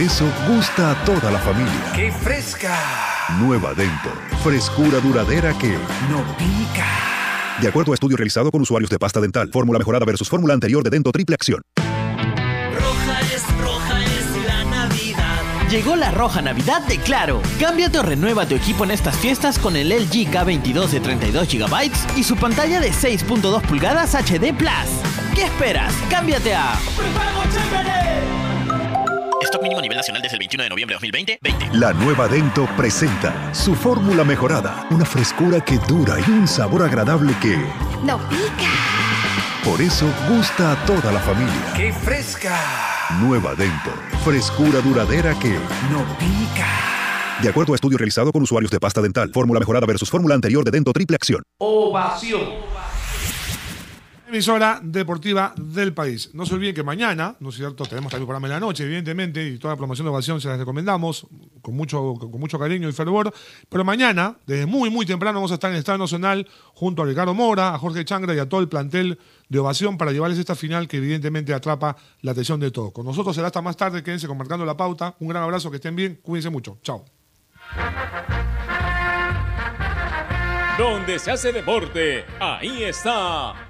Por eso gusta a toda la familia. ¡Qué fresca! Nueva Dento. Frescura duradera que no pica. De acuerdo a estudio realizado con usuarios de pasta dental, fórmula mejorada versus fórmula anterior de Dento Triple Acción. Roja es, roja es la Navidad. Llegó la roja Navidad de Claro. Cámbiate o renueva tu equipo en estas fiestas con el LG K22 de 32 GB y su pantalla de 6.2 pulgadas HD Plus. ¿Qué esperas? Cámbiate a Stock mínimo a nivel nacional desde el 21 de noviembre de 2020. 20. La nueva Dento presenta su fórmula mejorada. Una frescura que dura y un sabor agradable que no pica. Por eso gusta a toda la familia. ¡Qué fresca! Nueva Dento. Frescura duradera que no pica. De acuerdo a estudio realizado con usuarios de pasta dental, fórmula mejorada versus fórmula anterior de Dento Triple Acción. Ovación emisora deportiva del país. No se olviden que mañana, ¿no es cierto? Tenemos también programa en la noche, evidentemente, y toda la promoción de ovación se las recomendamos con mucho, con mucho cariño y fervor. Pero mañana, desde muy, muy temprano, vamos a estar en el Estado Nacional junto a Ricardo Mora, a Jorge Changra y a todo el plantel de ovación para llevarles esta final que evidentemente atrapa la atención de todos. Con nosotros será hasta más tarde, quédense con Marcando la Pauta. Un gran abrazo, que estén bien, cuídense mucho. Chao. Donde se hace deporte, ahí está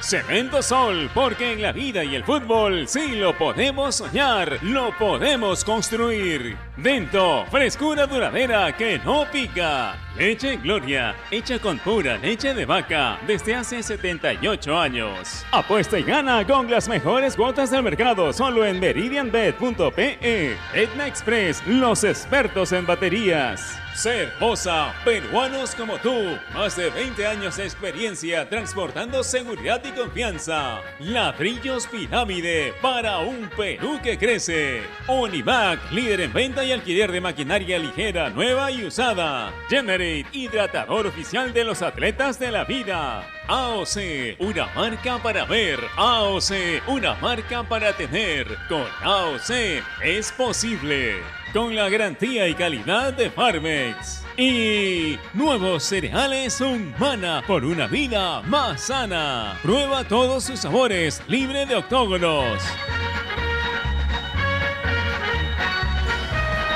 Cemento Sol, porque en la vida y el fútbol sí lo podemos soñar, lo podemos construir. Dento, frescura duradera que no pica. Leche Gloria, hecha con pura leche de vaca desde hace 78 años. Apuesta y gana con las mejores cuotas del mercado solo en meridianbet.pe. Etna Express, los expertos en baterías. Cervosa, peruanos como tú, más de 20 años de experiencia transportando seguridad y confianza. Ladrillos Pirámide para un Perú que crece. Onivac, líder en venta y alquiler de maquinaria ligera, nueva y usada. Generate, hidratador oficial de los atletas de la vida. AOC, una marca para ver. AOC, una marca para tener. Con AOC es posible con la garantía y calidad de Farmex. Y nuevos cereales Humana por una vida más sana. Prueba todos sus sabores, libre de octógonos.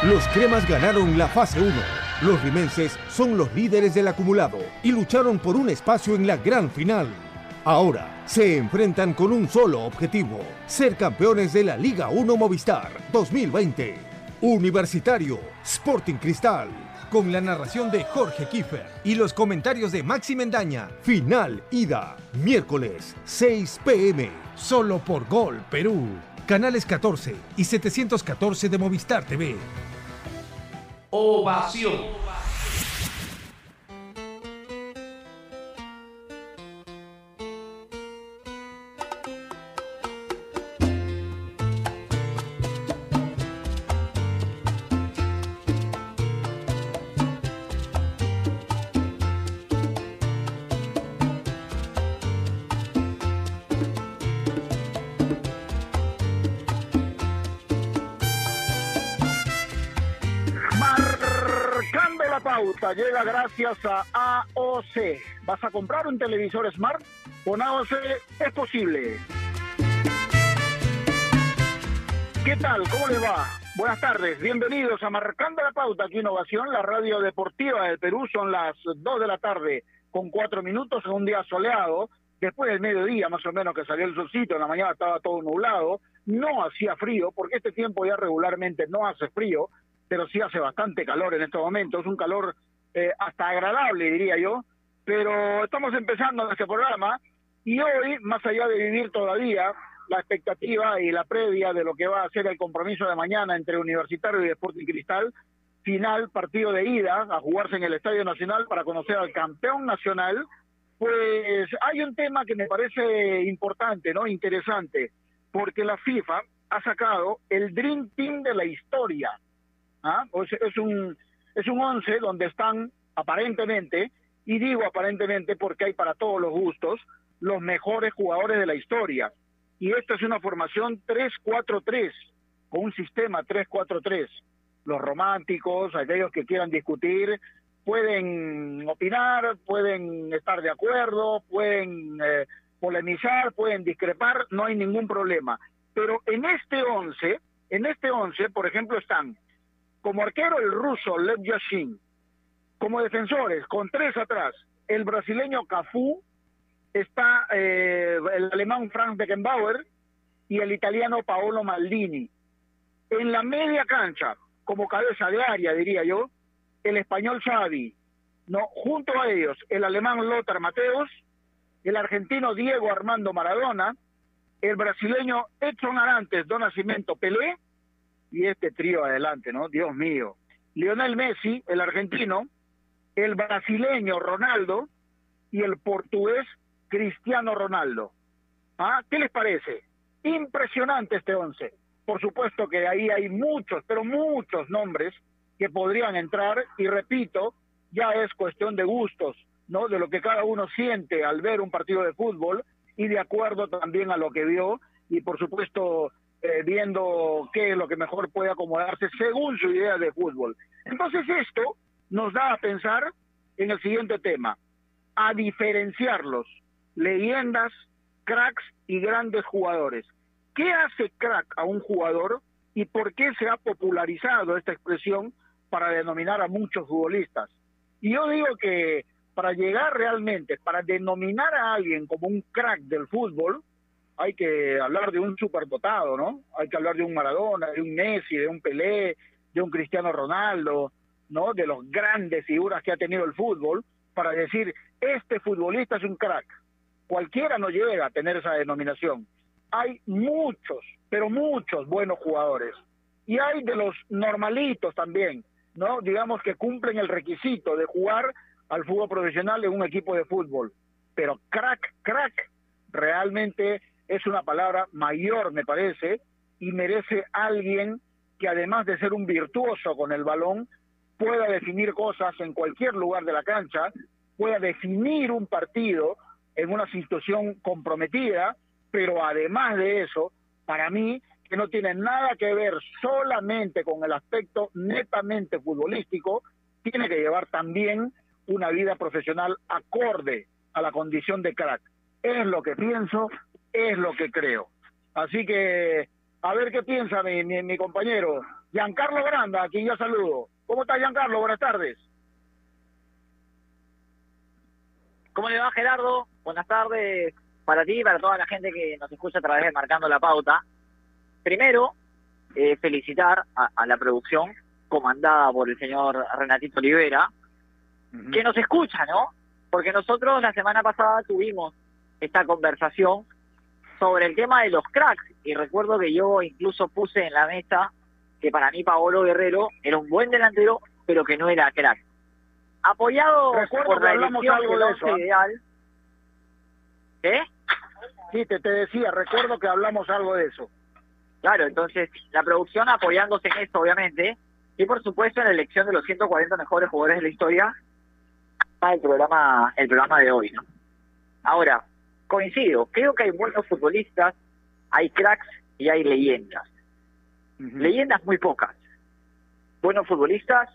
Los cremas ganaron la fase 1. Los rimenses son los líderes del acumulado y lucharon por un espacio en la gran final. Ahora se enfrentan con un solo objetivo, ser campeones de la Liga 1 Movistar 2020. Universitario, Sporting Cristal, con la narración de Jorge Kiefer y los comentarios de Maxi Mendaña. Final ida, miércoles 6 pm, solo por Gol Perú. Canales 14 y 714 de Movistar TV. Ovación. Llega gracias a AOC. ¿Vas a comprar un televisor Smart? Con AOC es posible. ¿Qué tal? ¿Cómo les va? Buenas tardes, bienvenidos a Marcando la Pauta aquí Innovación, la radio deportiva del Perú. Son las 2 de la tarde con 4 minutos en un día soleado. Después del mediodía, más o menos, que salió el solcito, en la mañana estaba todo nublado. No hacía frío, porque este tiempo ya regularmente no hace frío, pero sí hace bastante calor en estos momentos. Un calor eh, hasta agradable, diría yo, pero estamos empezando este programa y hoy, más allá de vivir todavía la expectativa y la previa de lo que va a ser el compromiso de mañana entre Universitario y Sporting Cristal, final, partido de ida a jugarse en el Estadio Nacional para conocer al campeón nacional, pues hay un tema que me parece importante, ¿no? Interesante, porque la FIFA ha sacado el Dream Team de la historia. ¿Ah? es un es un once donde están aparentemente, y digo aparentemente porque hay para todos los gustos, los mejores jugadores de la historia. y esta es una formación 3-4-3, con un sistema 3-4-3. Los románticos, aquellos que quieran discutir, pueden opinar, pueden estar de acuerdo, pueden eh, polemizar, pueden discrepar, no hay ningún problema. Pero en este 11, en este 11, por ejemplo, están como arquero el ruso Lev Yashin, como defensores, con tres atrás, el brasileño Cafú, está eh, el alemán Frank Beckenbauer y el italiano Paolo Maldini. En la media cancha, como cabeza de área, diría yo, el español Xavi, no, junto a ellos el alemán Lothar Mateos, el argentino Diego Armando Maradona, el brasileño Edson Arantes, Don Nacimiento Pelé, y este trío adelante, ¿no? Dios mío. Lionel Messi, el argentino, el brasileño Ronaldo y el portugués Cristiano Ronaldo. ¿Ah? ¿Qué les parece? Impresionante este once. Por supuesto que ahí hay muchos, pero muchos nombres que podrían entrar y repito, ya es cuestión de gustos, ¿no? De lo que cada uno siente al ver un partido de fútbol y de acuerdo también a lo que vio y por supuesto eh, viendo qué es lo que mejor puede acomodarse según su idea de fútbol. Entonces esto nos da a pensar en el siguiente tema, a diferenciarlos, leyendas, cracks y grandes jugadores. ¿Qué hace crack a un jugador y por qué se ha popularizado esta expresión para denominar a muchos futbolistas. Y yo digo que para llegar realmente, para denominar a alguien como un crack del fútbol, hay que hablar de un superdotado, ¿no? Hay que hablar de un Maradona, de un Messi, de un Pelé, de un Cristiano Ronaldo, ¿no? De los grandes figuras que ha tenido el fútbol, para decir, este futbolista es un crack. Cualquiera no llega a tener esa denominación. Hay muchos, pero muchos buenos jugadores. Y hay de los normalitos también, ¿no? Digamos que cumplen el requisito de jugar al fútbol profesional en un equipo de fútbol. Pero crack, crack, realmente es una palabra mayor, me parece, y merece alguien que además de ser un virtuoso con el balón, pueda definir cosas en cualquier lugar de la cancha, pueda definir un partido en una situación comprometida, pero además de eso, para mí que no tiene nada que ver solamente con el aspecto netamente futbolístico, tiene que llevar también una vida profesional acorde a la condición de crack. Es lo que pienso, es lo que creo. Así que, a ver qué piensa mi, mi, compañero. Giancarlo Granda, a quien ya saludo. ¿Cómo está Giancarlo? Buenas tardes. ¿Cómo le va Gerardo? Buenas tardes para ti y para toda la gente que nos escucha a través de Marcando la Pauta primero, eh, felicitar a, la producción comandada por el señor Renatito Olivera, que nos escucha, ¿no? Porque nosotros la semana pasada tuvimos esta conversación sobre el tema de los cracks y recuerdo que yo incluso puse en la mesa que para mí Paolo Guerrero era un buen delantero, pero que no era crack. Apoyado por la elección algo de eso, ¿eh? ideal. ¿Qué? Sí, te, te decía, recuerdo que hablamos algo de eso. Claro, entonces la producción apoyándose en esto, obviamente, y por supuesto en la elección de los 140 mejores jugadores de la historia para el programa, el programa de hoy, ¿no? Ahora, coincido, creo que hay buenos futbolistas, hay cracks y hay leyendas. Leyendas muy pocas. Buenos futbolistas,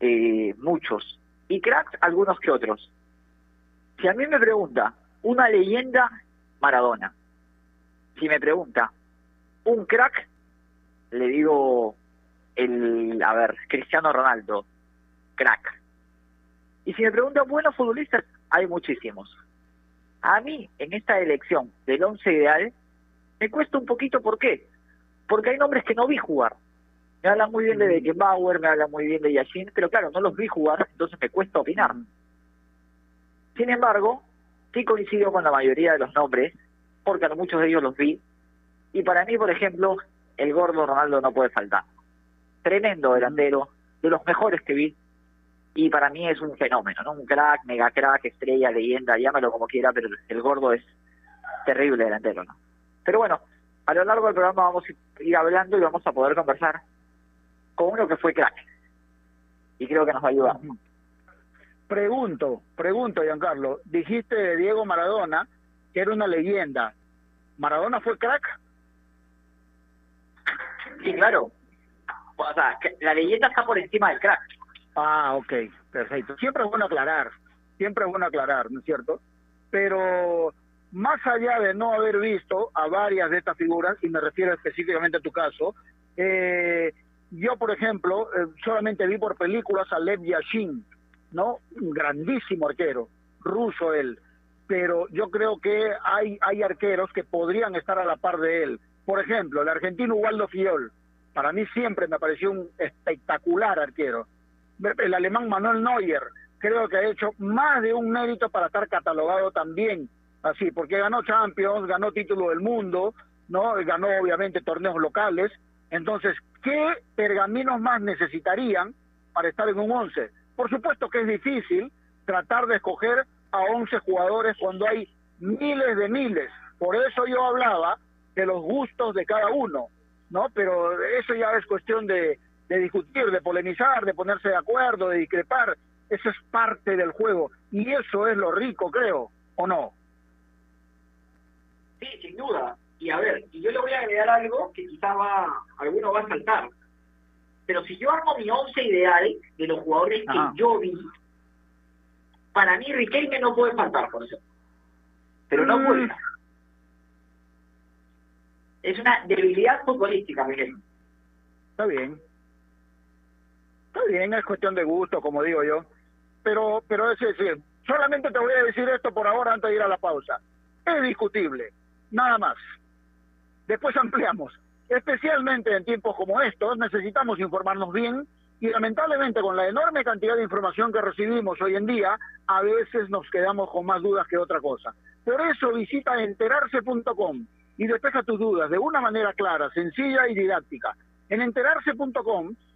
eh, muchos. Y cracks, algunos que otros. Si a mí me pregunta, una leyenda, Maradona. Si me pregunta, un crack, le digo el, a ver, Cristiano Ronaldo, crack. Y si me preguntan buenos futbolistas, hay muchísimos. A mí, en esta elección del once ideal, me cuesta un poquito, ¿por qué? Porque hay nombres que no vi jugar. Me hablan muy bien de Beckenbauer, me hablan muy bien de Yashin, pero claro, no los vi jugar, entonces me cuesta opinar. Sin embargo, sí coincido con la mayoría de los nombres, porque a muchos de ellos los vi, y para mí, por ejemplo, el gordo Ronaldo no puede faltar. Tremendo delantero, de los mejores que vi. Y para mí es un fenómeno, ¿no? Un crack, mega crack, estrella, leyenda, llámalo como quiera, pero el gordo es terrible delantero, ¿no? Pero bueno, a lo largo del programa vamos a ir hablando y vamos a poder conversar con uno que fue crack. Y creo que nos va a ayudar. Pregunto, pregunto, Giancarlo. Dijiste de Diego Maradona que era una leyenda. ¿Maradona fue crack? Sí, claro. O sea, la leyenda está por encima del crack. Ah, ok, perfecto. Siempre es bueno aclarar, siempre es bueno aclarar, ¿no es cierto? Pero más allá de no haber visto a varias de estas figuras, y me refiero específicamente a tu caso, eh, yo, por ejemplo, eh, solamente vi por películas a Lev Yashin, ¿no? Un grandísimo arquero, ruso él, pero yo creo que hay, hay arqueros que podrían estar a la par de él. Por ejemplo, el argentino Waldo Fiol, para mí siempre me pareció un espectacular arquero. El alemán Manuel Neuer, creo que ha hecho más de un mérito para estar catalogado también así, porque ganó Champions, ganó título del mundo, ¿no? Ganó obviamente torneos locales. Entonces, ¿qué pergaminos más necesitarían para estar en un 11? Por supuesto que es difícil tratar de escoger a 11 jugadores cuando hay miles de miles. Por eso yo hablaba de los gustos de cada uno, ¿no? Pero eso ya es cuestión de, de discutir, de polemizar, de ponerse de acuerdo, de discrepar. Eso es parte del juego. Y eso es lo rico, creo, ¿o no? Sí, sin duda. Y a ver, y yo le voy a agregar algo que quizás va, alguno va a saltar. Pero si yo armo mi once ideal de los jugadores que yo vi, para mí Riquelme no puede faltar, por ejemplo. Pero no Mm. puede. Es una debilidad futbolística, Riquelme. Está bien. Está bien, es cuestión de gusto, como digo yo. Pero, pero es decir, solamente te voy a decir esto por ahora antes de ir a la pausa. Es discutible, nada más. Después ampliamos. Especialmente en tiempos como estos, necesitamos informarnos bien y lamentablemente con la enorme cantidad de información que recibimos hoy en día, a veces nos quedamos con más dudas que otra cosa. Por eso visita enterarse.com y despeja tus dudas de una manera clara, sencilla y didáctica. En enterarse.com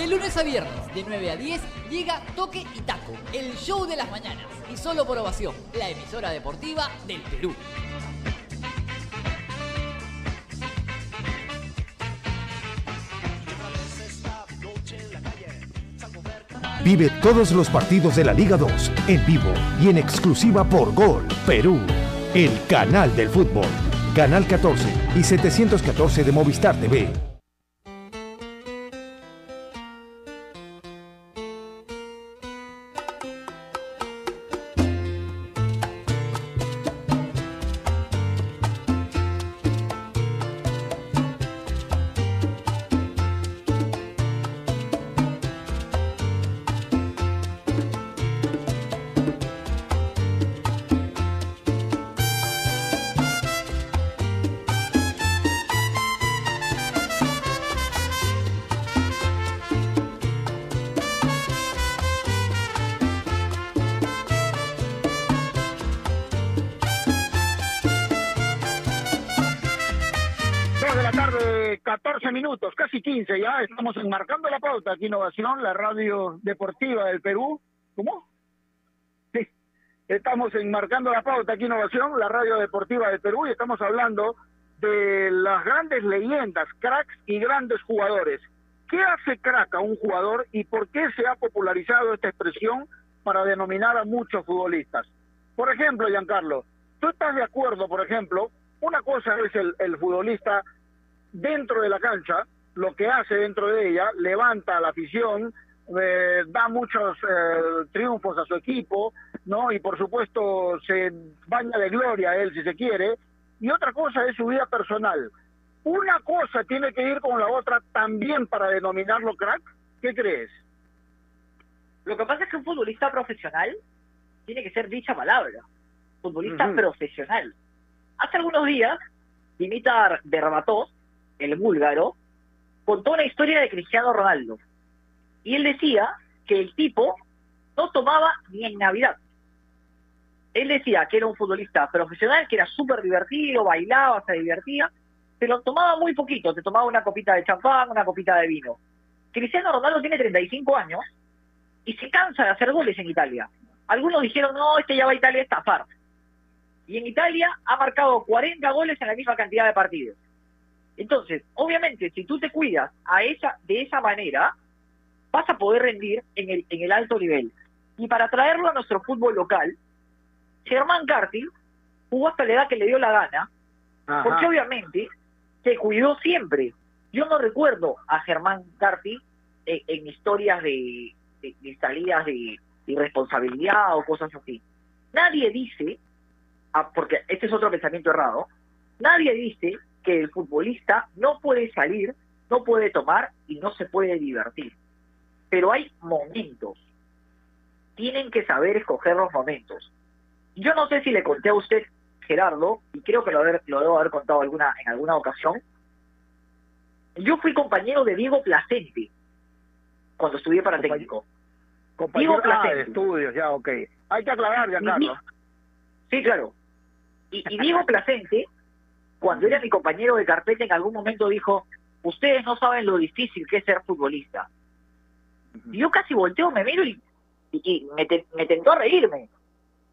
De lunes a viernes, de 9 a 10, llega Toque y Taco, el show de las mañanas. Y solo por ovación, la emisora deportiva del Perú. Vive todos los partidos de la Liga 2 en vivo y en exclusiva por Gol Perú, el canal del fútbol. Canal 14 y 714 de Movistar TV. Estamos enmarcando la pauta aquí Innovación, la radio deportiva del Perú. ¿Cómo? Sí. Estamos enmarcando la pauta aquí Innovación, la radio deportiva del Perú, y estamos hablando de las grandes leyendas, cracks y grandes jugadores. ¿qué hace crack a un jugador y por qué se ha popularizado esta expresión para denominar a muchos futbolistas? Por ejemplo, Giancarlo, ¿tú estás de acuerdo, por ejemplo, una cosa es el, el futbolista dentro de la cancha, lo que hace dentro de ella, levanta a la afición, eh, da muchos eh, triunfos a su equipo, ¿no? Y por supuesto se baña de gloria a él si se quiere. Y otra cosa es su vida personal. Una cosa tiene que ir con la otra también para denominarlo crack. ¿Qué crees? Lo que pasa es que un futbolista profesional tiene que ser dicha palabra. Futbolista profesional. Hace algunos días, Dimitar Berbatov, el búlgaro, contó una historia de Cristiano Ronaldo. Y él decía que el tipo no tomaba ni en Navidad. Él decía que era un futbolista profesional, que era súper divertido, bailaba, se divertía, pero tomaba muy poquito, te tomaba una copita de champán, una copita de vino. Cristiano Ronaldo tiene 35 años y se cansa de hacer goles en Italia. Algunos dijeron, no, este ya va a Italia a estafar. Y en Italia ha marcado 40 goles en la misma cantidad de partidos. Entonces, obviamente, si tú te cuidas a esa, de esa manera, vas a poder rendir en el, en el alto nivel. Y para traerlo a nuestro fútbol local, Germán Carti jugó hasta la edad que le dio la gana, Ajá. porque obviamente se cuidó siempre. Yo no recuerdo a Germán Carti en, en historias de, de- de salidas de, de irresponsabilidad o cosas así. Nadie dice, ah, porque este es otro pensamiento errado, nadie dice que el futbolista no puede salir, no puede tomar y no se puede divertir. Pero hay momentos. Tienen que saber escoger los momentos. Yo no sé si le conté a usted, Gerardo, y creo que lo, haber- lo debo haber contado alguna, en alguna ocasión. Yo fui compañero de Diego Placente cuando estudié para técnico. Compañero Diego ah, de estudios, ya, ok. Hay que aclarar, Giancarlo. Sí, claro. Y, y Diego Placente, cuando era mi compañero de carpeta, en algún momento dijo, ustedes no saben lo difícil que es ser futbolista. Y yo casi volteo, me miro y, y- y me, te- me tentó a reírme.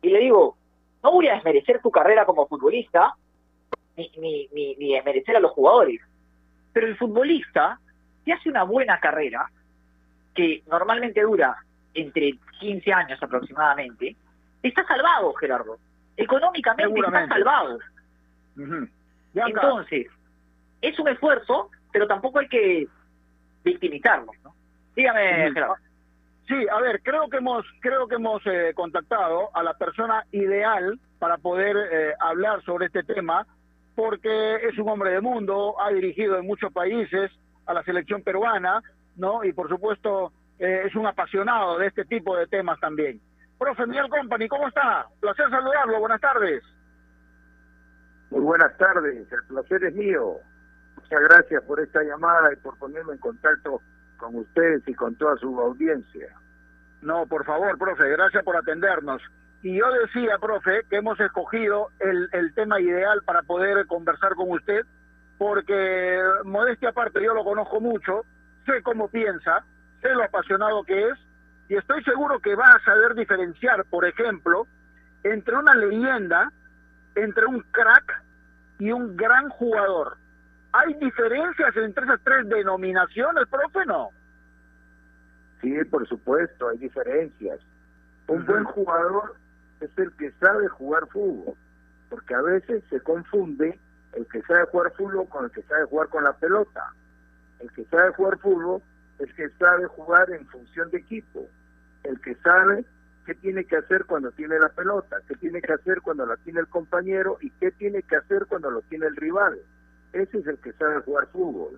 Y le digo, no voy a desmerecer tu carrera como futbolista, ni, ni, ni, ni desmerecer a los jugadores. Pero el futbolista, si hace una buena carrera, que normalmente dura entre 15 años aproximadamente, está salvado, Gerardo. Económicamente está salvado. Gianca, Entonces, es un esfuerzo, pero tampoco hay que victimizarlo, ¿no? Dígame. Gerardo. Sí, a ver, creo que hemos, creo que hemos eh, contactado a la persona ideal para poder eh, hablar sobre este tema, porque es un hombre de mundo, ha dirigido en muchos países a la selección peruana, ¿no? Y por supuesto eh, es un apasionado de este tipo de temas también. Profe Miguel Company, ¿cómo está? Placer saludarlo, buenas tardes. Muy buenas tardes, el placer es mío. Muchas gracias por esta llamada y por ponerme en contacto con ustedes y con toda su audiencia. No, por favor, profe, gracias por atendernos. Y yo decía, profe, que hemos escogido el, el tema ideal para poder conversar con usted, porque modestia aparte, yo lo conozco mucho, sé cómo piensa, sé lo apasionado que es, y estoy seguro que va a saber diferenciar, por ejemplo, entre una leyenda, entre un crack y un gran jugador. ¿Hay diferencias entre esas tres denominaciones, profe, no? Sí, por supuesto, hay diferencias. Un buen jugador es el que sabe jugar fútbol, porque a veces se confunde el que sabe jugar fútbol con el que sabe jugar con la pelota. El que sabe jugar fútbol es que sabe jugar en función de equipo. El que sabe qué tiene que hacer cuando tiene la pelota, qué tiene que hacer cuando la tiene el compañero y qué tiene que hacer cuando lo tiene el rival. Ese es el que sabe jugar fútbol.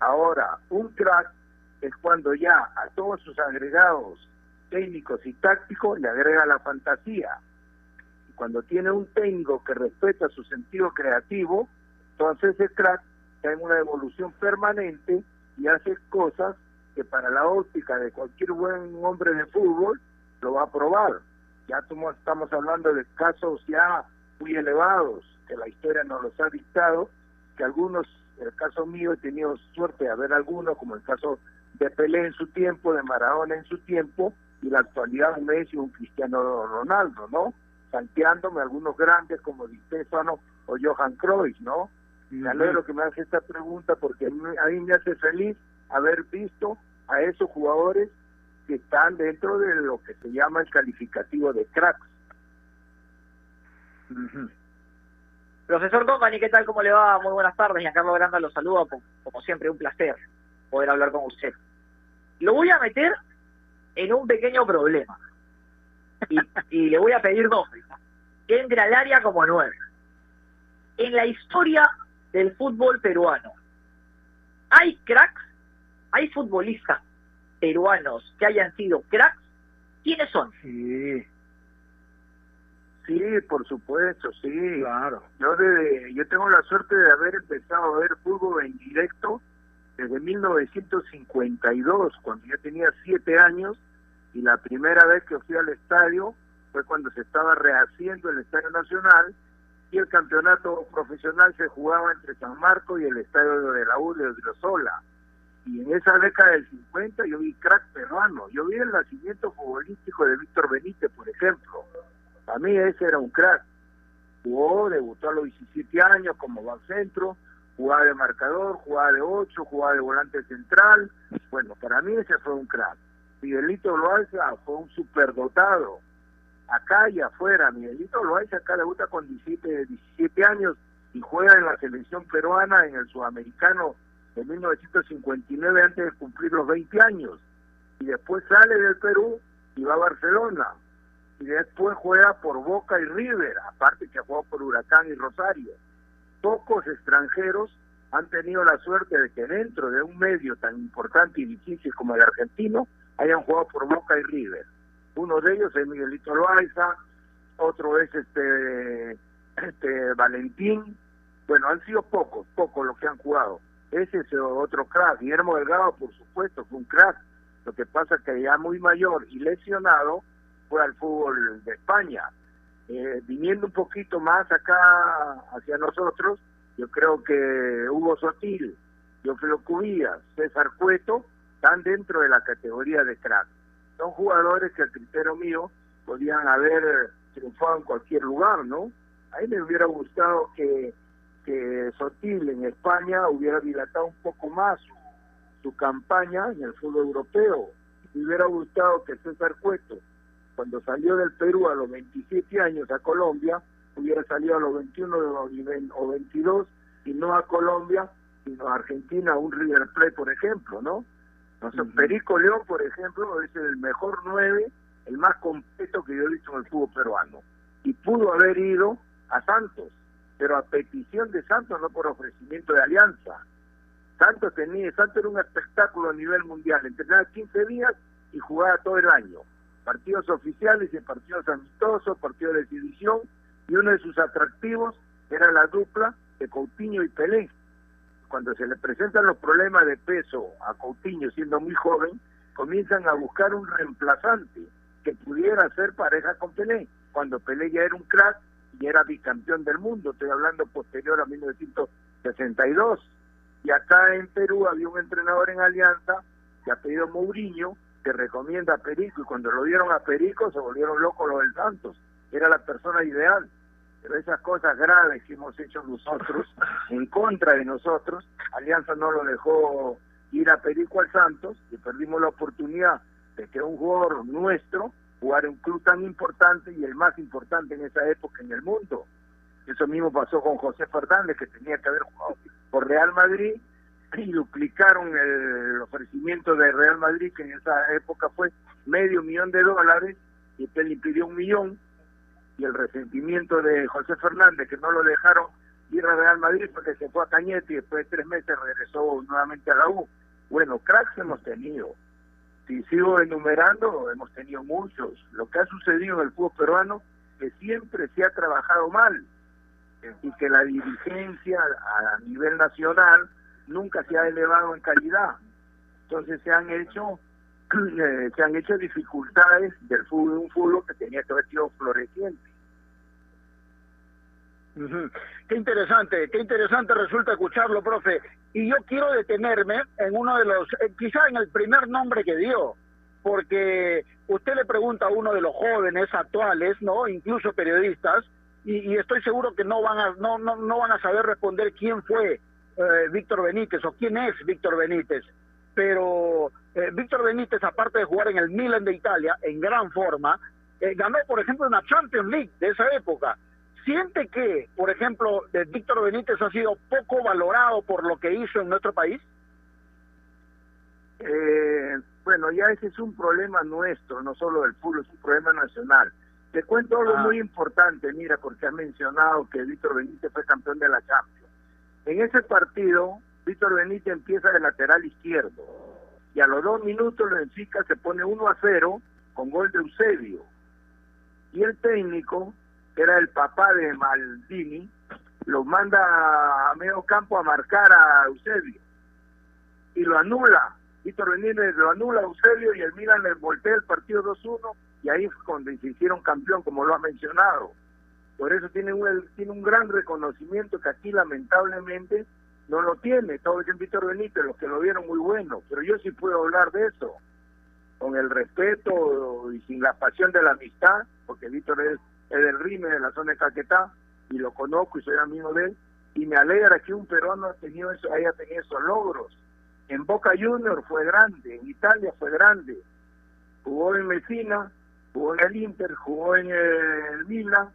Ahora, un crack es cuando ya a todos sus agregados técnicos y tácticos le agrega la fantasía. Y cuando tiene un técnico que respeta su sentido creativo, entonces ese crack está en una evolución permanente y hace cosas que para la óptica de cualquier buen hombre de fútbol lo va a probar. Ya estamos hablando de casos ya muy elevados, que la historia nos los ha dictado, que algunos, en el caso mío he tenido suerte de ver algunos, como el caso de Pelé en su tiempo, de Maradona en su tiempo, y la actualidad un Messi un Cristiano Ronaldo, ¿no? Santeándome algunos grandes como Di Stefano o Johan Cruyff, ¿no? Me alegro que me hace esta pregunta porque a mí, a mí me hace feliz haber visto a esos jugadores que están dentro de lo que se llama el calificativo de cracks. Profesor Company, ¿qué tal? ¿Cómo le va? Muy buenas tardes. Giancarlo Granda los saluda. Como, como siempre, un placer poder hablar con usted. Lo voy a meter en un pequeño problema. Y, y le voy a pedir dos. Que entre al área como nueve. En la historia del fútbol peruano, ¿hay cracks? ¿Hay futbolistas peruanos que hayan sido cracks? ¿Quiénes son? Sí. Sí, por supuesto, sí. Claro. Yo, de, yo tengo la suerte de haber empezado a ver fútbol en directo desde 1952, cuando yo tenía siete años, y la primera vez que fui al estadio fue cuando se estaba rehaciendo el Estadio Nacional y el campeonato profesional se jugaba entre San Marcos y el Estadio de la U de Odriozola. Y en esa década del 50 yo vi crack peruano, yo vi el nacimiento futbolístico de Víctor Benítez, por ejemplo. A mí ese era un crack. Jugó, debutó a los 17 años como centro, jugaba de marcador, jugaba de 8, jugaba de volante central. Bueno, para mí ese fue un crack. Miguelito Loaiza fue un superdotado. Acá y afuera, Miguelito Loaiza acá debuta con 17, 17 años y juega en la selección peruana en el sudamericano de 1959 antes de cumplir los 20 años. Y después sale del Perú y va a Barcelona. Y después juega por Boca y River, aparte que ha jugado por Huracán y Rosario. Pocos extranjeros han tenido la suerte de que dentro de un medio tan importante y difícil como el argentino hayan jugado por Boca y River. Uno de ellos es Miguelito Loaiza, otro es este, este Valentín. Bueno, han sido pocos, pocos los que han jugado. Ese es otro crack. Guillermo Delgado, por supuesto, fue un crack. Lo que pasa es que ya muy mayor y lesionado fue al fútbol de España. Eh, viniendo un poquito más acá hacia nosotros, yo creo que Hugo Sotil, Teófilo Cubías, César Cueto, están dentro de la categoría de crack. Son jugadores que al criterio mío podían haber triunfado en cualquier lugar, ¿no? A mí me hubiera gustado que, que Sotil en España hubiera dilatado un poco más su, su campaña en el fútbol europeo. Me hubiera gustado que César Cueto, cuando salió del Perú a los 27 años a Colombia, hubiera salido a los 21 o 22 y no a Colombia, sino a Argentina, un River Plate, por ejemplo, ¿no? Entonces, Perico León, por ejemplo, es el mejor nueve, el más completo que yo he visto en el fútbol peruano. Y pudo haber ido a Santos, pero a petición de Santos, no por ofrecimiento de alianza. Santos tenía, Santos era un espectáculo a nivel mundial, entrenaba 15 días y jugaba todo el año. Partidos oficiales y partidos amistosos, partidos de exhibición, y uno de sus atractivos era la dupla de Coutinho y Pelé cuando se le presentan los problemas de peso a Coutinho siendo muy joven, comienzan a buscar un reemplazante que pudiera ser pareja con Pelé, cuando Pelé ya era un crack era bicampeón del mundo, estoy hablando posterior a 1962. Y acá en Perú había un entrenador en Alianza que ha pedido Mourinho, que recomienda a Perico, y cuando lo dieron a Perico se volvieron locos los del Santos, era la persona ideal pero esas cosas graves que hemos hecho nosotros, en contra de nosotros, Alianza no lo dejó ir a Perico al Santos y perdimos la oportunidad de que un jugador nuestro jugara en un club tan importante y el más importante en esa época en el mundo. Eso mismo pasó con José Fernández, que tenía que haber jugado por Real Madrid y duplicaron el ofrecimiento de Real Madrid, que en esa época fue medio millón de dólares, y usted le pidió un millón, y el resentimiento de José Fernández que no lo dejaron ir a Real Madrid porque se fue a Cañete y después de tres meses regresó nuevamente a la U. Bueno, cracks hemos tenido. Si sigo enumerando, hemos tenido muchos. Lo que ha sucedido en el fútbol peruano que siempre se ha trabajado mal y que la dirigencia a nivel nacional nunca se ha elevado en calidad. Entonces se han hecho eh, se han hecho dificultades del fútbol, un fútbol que tenía que haber sido floreciente. Qué interesante, qué interesante resulta escucharlo, profe. Y yo quiero detenerme en uno de los, eh, quizá en el primer nombre que dio, porque usted le pregunta a uno de los jóvenes actuales, no, incluso periodistas, y, estoy seguro que no van a, no, no, no van a saber responder quién fue eh, Víctor Benítez o quién es Víctor Benítez. pero eh, Víctor Benítez, aparte de jugar en el Milan de Italia, en gran forma, eh, ganó, por ejemplo, una Champions League de esa época. ¿Siente que, por ejemplo, Víctor Benítez ha sido poco valorado por lo que hizo en nuestro país? Eh, bueno, ya ese es un problema nuestro, no solo del fútbol, es un problema nacional. Te cuento algo Ah. muy importante, mira, porque has mencionado que Víctor Benítez fue campeón de la Champions. En ese partido, Víctor Benítez empieza de lateral izquierdo y a los dos minutos el Benfica se pone 1 a 0 con gol de Eusebio. Y el técnico, que era el papá de Maldini, lo manda a medio campo a marcar a Eusebio y lo anula. Víctor Benítez lo anula a Eusebio y el Milan le voltea el partido 2-1 y ahí fue cuando se hicieron campeón, como lo ha mencionado. Por eso tiene un, tiene un gran reconocimiento que aquí lamentablemente no lo tiene. Todo el Víctor Benítez, los que lo vieron muy bueno, pero yo sí puedo hablar de eso, con el respeto y sin la pasión de la amistad, porque Víctor es, es del Rime, de la zona de Caquetá, y lo conozco y soy amigo de él, y me alegra que un peruano haya tenido, eso, haya tenido esos logros. En Boca Junior fue grande, en Italia fue grande, jugó en Messina, jugó en el Inter, jugó en el Milan,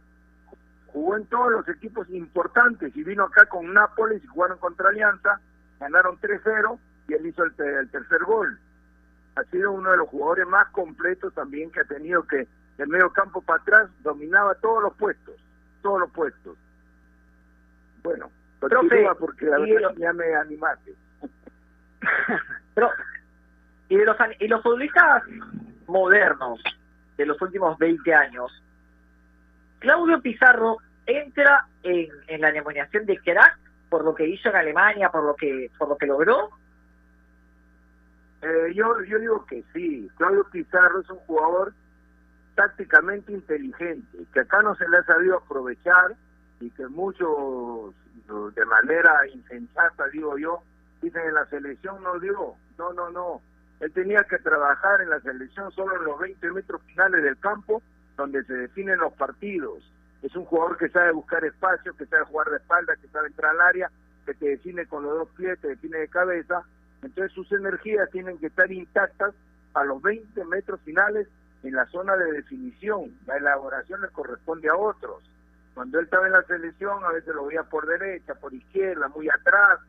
jugó en todos los equipos importantes y vino acá con Nápoles y jugaron contra Alianza, ganaron 3-0 y él hizo el, te- el tercer gol. Ha sido uno de los jugadores más completos también que ha tenido que del medio campo para atrás dominaba todos los puestos, todos los puestos. Bueno, continúa porque la verdad ya me animaste. Pero, y de los, y los futbolistas modernos de los últimos 20 años, Claudio Pizarro entra en, en la denominación de crack por lo que hizo en Alemania, por lo que por lo que logró. Eh, yo, yo digo que sí. Claudio Pizarro es un jugador tácticamente inteligente, que acá no se le ha sabido aprovechar y que muchos, de manera insensata, digo yo, dicen en la selección no dio. No, no, no. Él tenía que trabajar en la selección solo en los 20 metros finales del campo, donde se definen los partidos. Es un jugador que sabe buscar espacio, que sabe jugar de espalda, que sabe entrar al área, que te define con los dos pies, te define de cabeza. Entonces sus energías tienen que estar intactas a los 20 metros finales en la zona de definición. La elaboración le corresponde a otros. Cuando él estaba en la selección, a veces lo veía por derecha, por izquierda, muy atrás.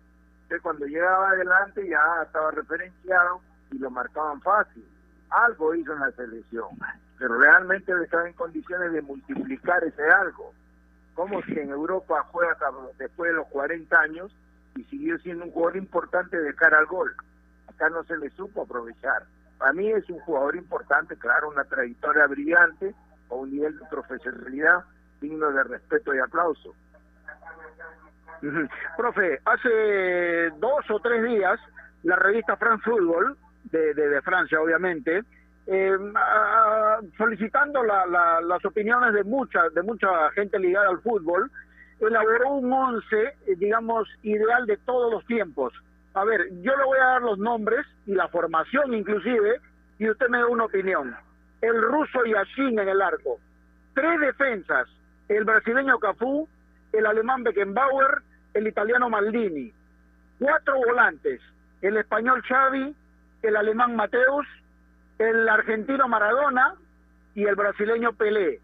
Entonces cuando llegaba adelante ya estaba referenciado y lo marcaban fácil. Algo hizo en la selección, pero realmente estaba en condiciones de multiplicar ese algo. Como si en Europa juega después de los 40 años y siguió siendo un jugador importante de cara al gol. Acá no se le supo aprovechar. Para mí es un jugador importante, claro, una trayectoria brillante o un nivel de profesionalidad digno de respeto y aplauso. Profe, hace dos o tres días, la revista France Football, de, de, Francia obviamente, eh, solicitando la- la- las opiniones de mucha, de mucha gente ligada al fútbol, elaboró un once, eh, digamos, ideal de todos los tiempos. A ver, yo le voy a dar los nombres y la formación inclusive, y usted me da una opinión. El ruso Yashin en el arco. Tres defensas, el brasileño Cafú, el alemán Beckenbauer, el italiano Maldini. Cuatro volantes, el español Xavi, el alemán Mateus, el argentino Maradona y el brasileño Pelé.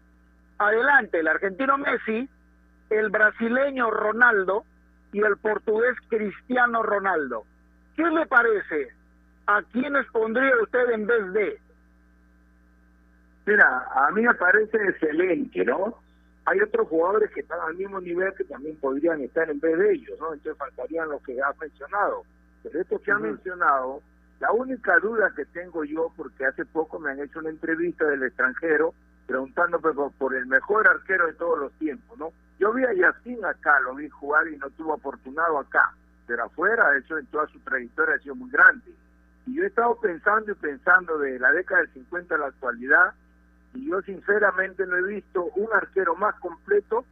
Adelante, el argentino Messi, el brasileño Ronaldo y el portugués Cristiano Ronaldo. ¿Qué le parece? ¿A quiénes pondría usted en vez de? Mira, a mí me parece excelente, ¿no? Hay otros jugadores que están al mismo nivel que también podrían estar en vez de ellos, ¿no? Entonces faltarían los que has mencionado. Pero estos que han mencionado, la única duda que tengo yo, porque hace poco me han hecho una entrevista del extranjero preguntando por, por el mejor arquero de todos los tiempos, ¿no? Yo vi a Yacine acá, lo vi jugar y no tuvo afortunado acá, pero afuera, hecho, en toda su trayectoria ha sido muy grande. Y yo he estado pensando y pensando de la década del 50 a la actualidad, y yo sinceramente no he visto un arquero más completo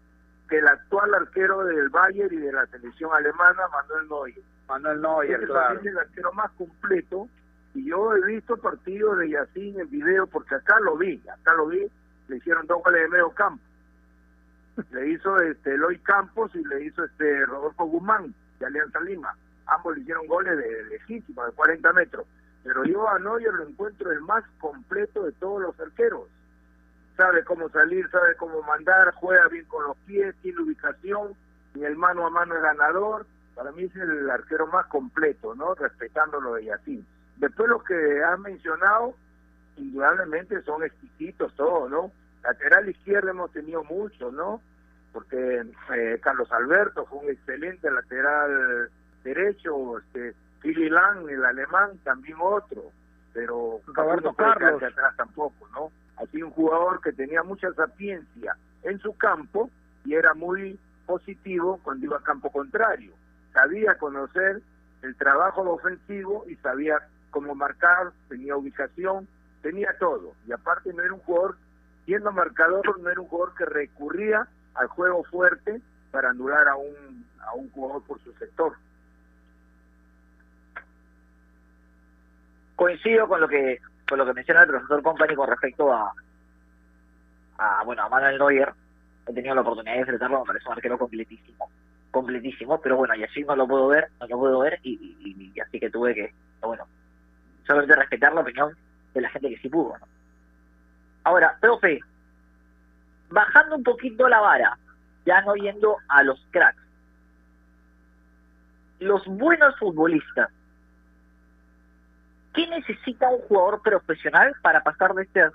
que el actual arquero del Bayern y de la selección alemana, Manuel Neuer. Manuel Neuer, Ese claro. es el arquero más completo, y yo he visto partidos de Yacine en video, porque acá lo vi, acá lo vi, le hicieron dos goles de medio campo. Le hizo este Eloy Campos y le hizo este Rodolfo Guzmán de Alianza Lima. ambos le hicieron goles de legítimo, de 40 metros. Pero yo a Neuer lo encuentro el más completo de todos los arqueros. Sabe cómo salir, sabe cómo mandar, juega bien con los pies, tiene ubicación, y el mano a mano es ganador. Para mí es el arquero más completo, ¿no? Respetando lo de Yacine. Después los que has mencionado, indudablemente son exquisitos todos, ¿no? Lateral izquierdo hemos tenido muchos, ¿no? Porque eh, Carlos Alberto fue un excelente lateral derecho, este, Philly Lang, el alemán, también otro, pero Roberto no Carlos. quedarse atrás tampoco, ¿no? Así un jugador que tenía mucha sapiencia en su campo y era muy positivo cuando iba a campo contrario. Sabía conocer el trabajo ofensivo y sabía cómo marcar, tenía ubicación, tenía todo. Y aparte no era un jugador, siendo marcador, no era un jugador que recurría al juego fuerte para anular a un, a un jugador por su sector. coincido con lo que con lo que menciona el profesor Company con respecto a, a bueno a Manuel Neuer he tenido la oportunidad de enfrentarlo me parece un arquero completísimo completísimo pero bueno y así no lo puedo ver no lo puedo ver y, y- así que tuve que bueno solamente respetar la opinión de la gente que sí pudo ¿no? Ahora profe bajando un poquito la vara ya no yendo a los cracks los buenos futbolistas ¿qué necesita un jugador profesional para pasar de ser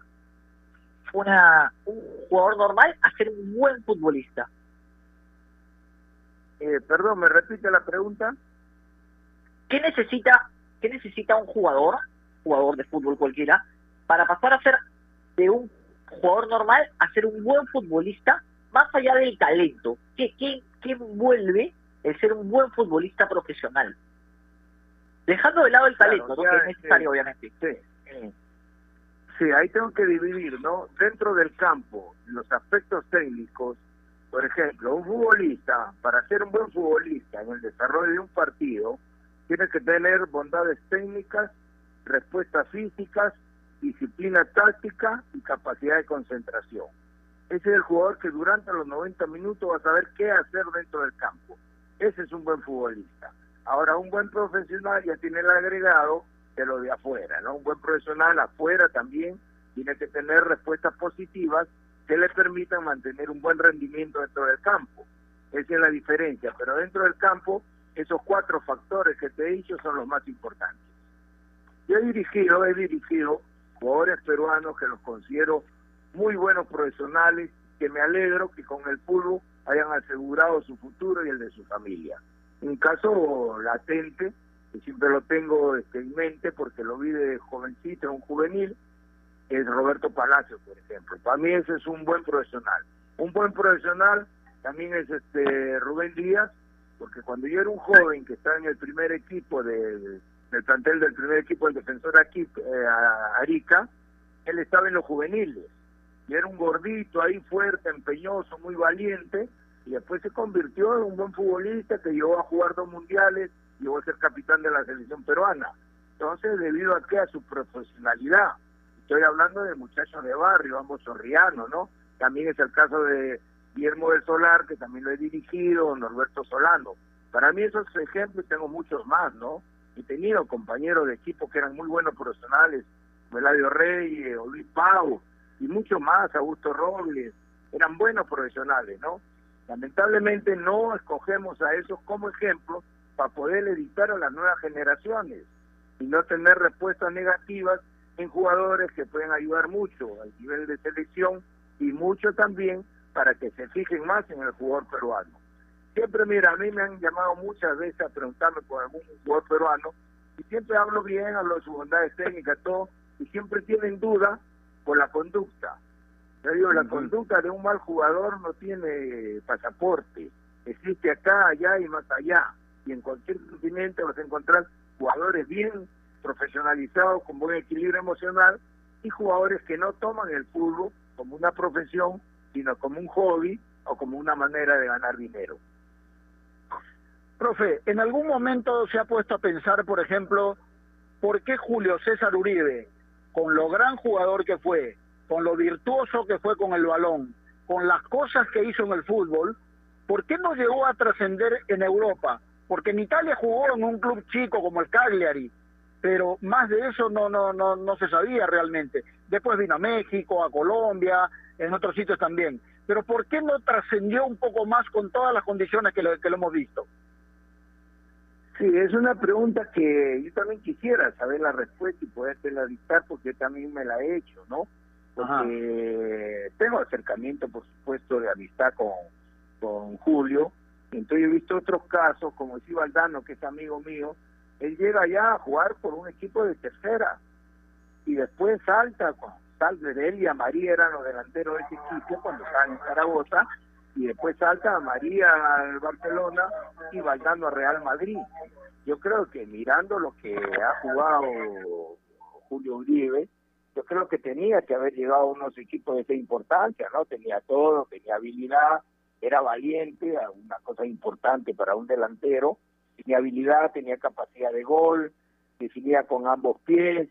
una, un jugador normal a ser un buen futbolista? Eh, perdón, ¿me repite la pregunta? ¿Qué necesita, qué necesita un jugador, jugador de fútbol cualquiera, para pasar a ser de un jugador normal a ser un buen futbolista, más allá del talento? ¿Qué, qué, qué envuelve el ser un buen futbolista profesional? Dejando de lado el Claro, talento, que es necesario, obviamente. Sí. Sí, ahí tengo que dividir, ¿no? Dentro del campo, los aspectos técnicos, por ejemplo, un futbolista, para ser un buen futbolista en el desarrollo de un partido, tiene que tener bondades técnicas, respuestas físicas, disciplina táctica y capacidad de concentración. Ese es el jugador que durante los 90 minutos va a saber qué hacer dentro del campo. Ese es un buen futbolista. Ahora, un buen profesional ya tiene el agregado de lo de afuera, ¿no? Un buen profesional afuera también tiene que tener respuestas positivas que le permitan mantener un buen rendimiento dentro del campo. Esa es la diferencia, pero dentro del campo esos cuatro factores que te he dicho son los más importantes. Yo he dirigido, he dirigido jugadores peruanos que los considero muy buenos profesionales, que me alegro que con el fútbol hayan asegurado su futuro y el de su familia. Un caso latente, que siempre lo tengo este, en mente porque lo vi de jovencito, un juvenil, es Roberto Palacio, por ejemplo. Para mí ese es un buen profesional. Un buen profesional también es este Rubén Díaz, porque cuando yo era un joven que estaba en el primer equipo del, del plantel del primer equipo del defensor aquí, eh, Arica, él estaba en los juveniles. Y era un gordito ahí fuerte, empeñoso, muy valiente, y después se convirtió en un buen futbolista que llegó a jugar dos mundiales, llegó a ser capitán de la selección peruana. Entonces, debido a qué? A su profesionalidad. Estoy hablando de muchachos de barrio, ambos chorrianos, ¿no? También es el caso de Guillermo del Solar, que también lo he dirigido, Norberto Solano. Para mí esos ejemplos tengo muchos más, ¿no? He tenido compañeros de equipo que eran muy buenos profesionales, Meladio Reyes, o Luis Pau, y mucho más, Augusto Robles, eran buenos profesionales, ¿no? Lamentablemente no escogemos a esos como ejemplo para poder editar a las nuevas generaciones y no tener respuestas negativas en jugadores que pueden ayudar mucho al nivel de selección y mucho también para que se fijen más en el jugador peruano. Siempre, mira, a mí me han llamado muchas veces a preguntarme por algún jugador peruano y siempre hablo bien, hablo de sus bondades técnicas, todo, y siempre tienen duda por la conducta. Yo digo, la conducta de un mal jugador no tiene pasaporte. Existe acá, allá y más allá. Y en cualquier continente vas a encontrar jugadores bien profesionalizados, con buen equilibrio emocional, y jugadores que no toman el fútbol como una profesión, sino como un hobby o como una manera de ganar dinero. Profe, ¿en algún momento se ha puesto a pensar, por ejemplo, por qué Julio César Uribe, con lo gran jugador que fue, con lo virtuoso que fue con el balón, con las cosas que hizo en el fútbol, ¿por qué no llegó a trascender en Europa? porque en Italia jugó en un club chico como el Cagliari, pero más de eso no, no, no, no se sabía realmente. Después vino a México, a Colombia, en otros sitios también. Pero ¿por qué no trascendió un poco más con todas las condiciones que lo, que lo hemos visto? Sí, es una pregunta que yo también quisiera saber la respuesta y podértela dictar porque yo también me la he hecho, ¿no? Porque tengo acercamiento, por supuesto, de amistad con, con Julio. Entonces he visto otros casos, como decía Valdano, que es amigo mío, él llega ya a jugar por un equipo de tercera y después salta, salta de él y a María eran los delanteros de ese equipo cuando estaban en Zaragoza y después salta a María al Barcelona y Valdano a Real Madrid. Yo creo que mirando lo que ha jugado Julio Uribe, yo creo que tenía que haber llegado a unos equipos de esa importancia, ¿no? Tenía todo, tenía habilidad, era valiente, una cosa importante para un delantero, tenía habilidad, tenía capacidad de gol, definía con ambos pies,